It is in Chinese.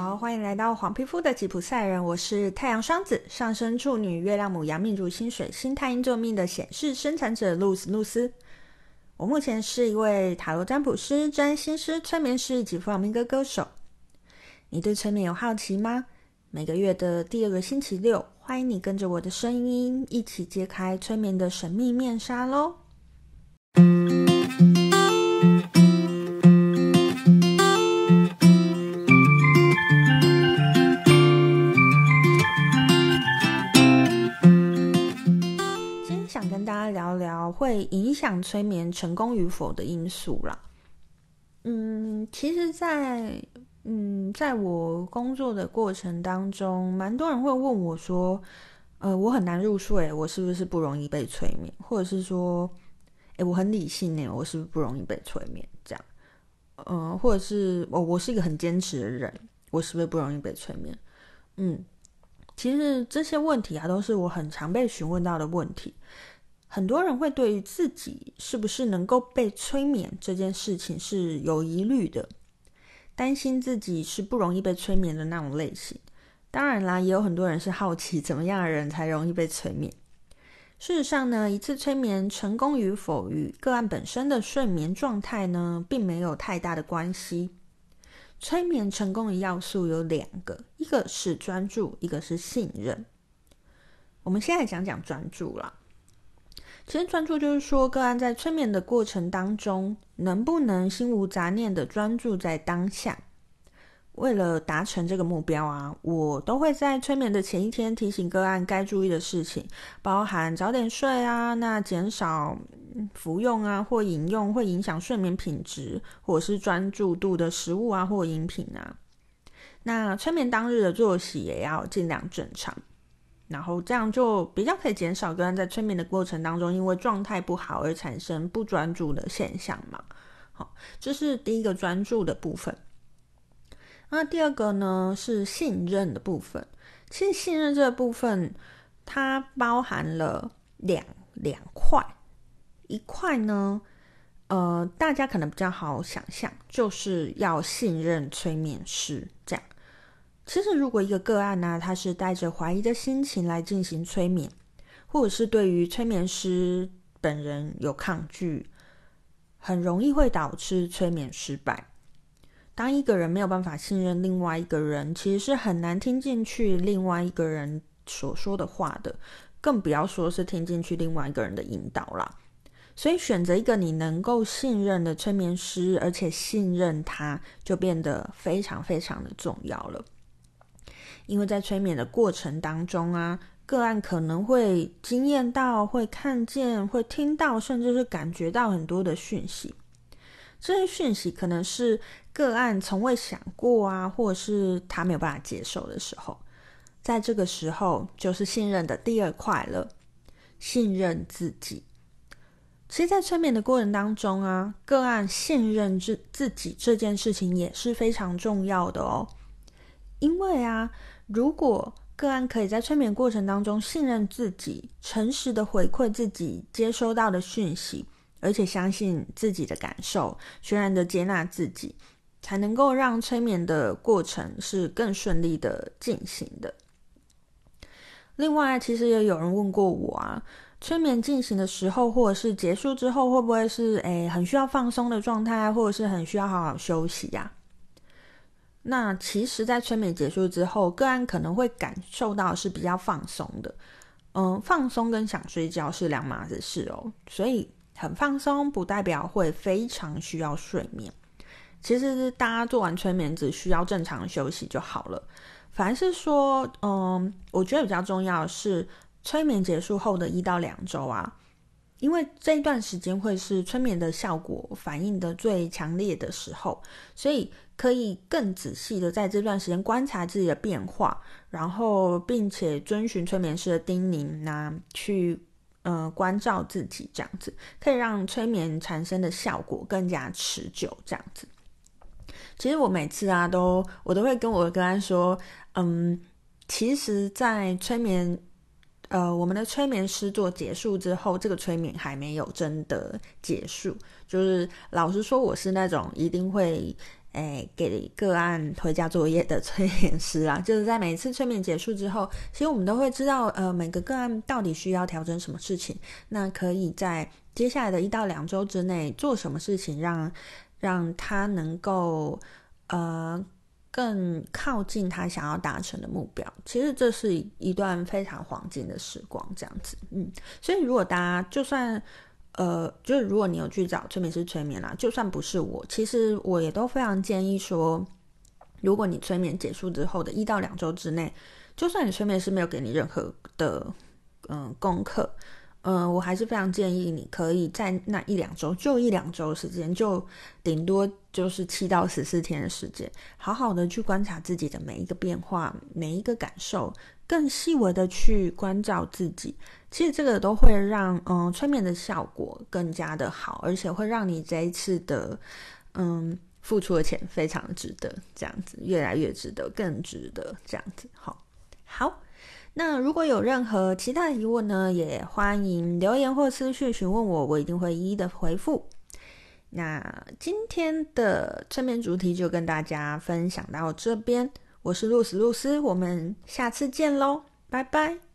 好，欢迎来到黄皮肤的吉普赛人，我是太阳双子、上升处女、月亮牡羊、命主星水星太阴座命的显示生产者露丝露丝。我目前是一位塔罗占卜师、占星师、催眠师以及弗朗明哥歌手。你对催眠有好奇吗？每个月的第二个星期六，欢迎你跟着我的声音一起揭开催眠的神秘面纱喽！影响催眠成功与否的因素啦。嗯，其实在，在嗯，在我工作的过程当中，蛮多人会问我说：“呃，我很难入睡，我是不是不容易被催眠？”或者是说：“诶，我很理性，我是不是不容易被催眠？”这样，或者是我我是一个很坚持的人，我是不是不容易被催眠？嗯，其实这些问题啊，都是我很常被询问到的问题。很多人会对于自己是不是能够被催眠这件事情是有疑虑的，担心自己是不容易被催眠的那种类型。当然啦，也有很多人是好奇怎么样的人才容易被催眠。事实上呢，一次催眠成功与否与个案本身的睡眠状态呢，并没有太大的关系。催眠成功的要素有两个，一个是专注，一个是信任。我们现在讲讲专注啦。其实专注就是说，个案在催眠的过程当中，能不能心无杂念的专注在当下？为了达成这个目标啊，我都会在催眠的前一天提醒个案该注意的事情，包含早点睡啊，那减少服用啊或饮用会影响睡眠品质或者是专注度的食物啊或饮品啊。那催眠当日的作息也要尽量正常。然后这样就比较可以减少个案在催眠的过程当中，因为状态不好而产生不专注的现象嘛。好，这是第一个专注的部分。那第二个呢，是信任的部分。其实信任这个部分，它包含了两两块。一块呢，呃，大家可能比较好想象，就是要信任催眠师这样。其实，如果一个个案呢、他是带着怀疑的心情来进行催眠，或者是对于催眠师本人有抗拒，很容易会导致催眠失败。当一个人没有办法信任另外一个人，其实是很难听进去另外一个人所说的话的，更不要说是听进去另外一个人的引导啦。所以，选择一个你能够信任的催眠师，而且信任他，就变得非常非常的重要了。因为在催眠的过程当中啊，个案可能会经验到、会看见、会听到，甚至是感觉到很多的讯息。这些讯息可能是个案从未想过啊，或者是他没有办法接受的时候，在这个时候就是信任的第二块了，信任自己。其实，在催眠的过程当中啊，个案信任自自己这件事情也是非常重要的哦，因为啊。如果个案可以在催眠过程当中信任自己，诚实的回馈自己接收到的讯息，而且相信自己的感受，全然的接纳自己，才能够让催眠的过程是更顺利的进行的。另外，其实也有人问过我啊，催眠进行的时候，或者是结束之后，会不会是诶很需要放松的状态，或者是很需要好好休息呀？那其实，在催眠结束之后，个案可能会感受到是比较放松的。嗯，放松跟想睡觉是两码子事哦。所以，很放松不代表会非常需要睡眠。其实，大家做完催眠只需要正常休息就好了。凡是说，嗯，我觉得比较重要是催眠结束后的一到两周啊。因为这一段时间会是催眠的效果反应的最强烈的时候，所以可以更仔细的在这段时间观察自己的变化，然后并且遵循催眠师的叮咛呐、啊，去呃关照自己，这样子可以让催眠产生的效果更加持久。这样子，其实我每次啊都我都会跟我的个案说，嗯，其实，在催眠。呃，我们的催眠师做结束之后，这个催眠还没有真的结束。就是老实说，我是那种一定会诶，给个案回家作业的催眠师啊，就是在每一次催眠结束之后，其实我们都会知道，呃，每个个案到底需要调整什么事情，那可以在接下来的一到两周之内做什么事情让，让让他能够呃更靠近他想要达成的目标。其实这是一段非常黄金的时光，这样子，嗯，所以如果大家就算。呃，就是如果你有去找催眠师催眠啦，就算不是我，其实我也都非常建议说，如果你催眠结束之后的一到两周之内，就算你催眠师没有给你任何的嗯、功课，嗯、我还是非常建议你可以在那一两周，就一两周时间，就顶多就是七到十四天的时间，好好的去观察自己的每一个变化，每一个感受。更细微的去关照自己，其实这个都会让嗯催眠的效果更加的好，而且会让你这一次的嗯付出的钱非常值得，这样子越来越值得，更值得这样子。好，好，那如果有任何其他疑问呢，也欢迎留言或私讯询问我，我一定会一一的回复。那今天的催眠主题就跟大家分享到这边。我是露丝露丝，我们下次见喽，拜拜。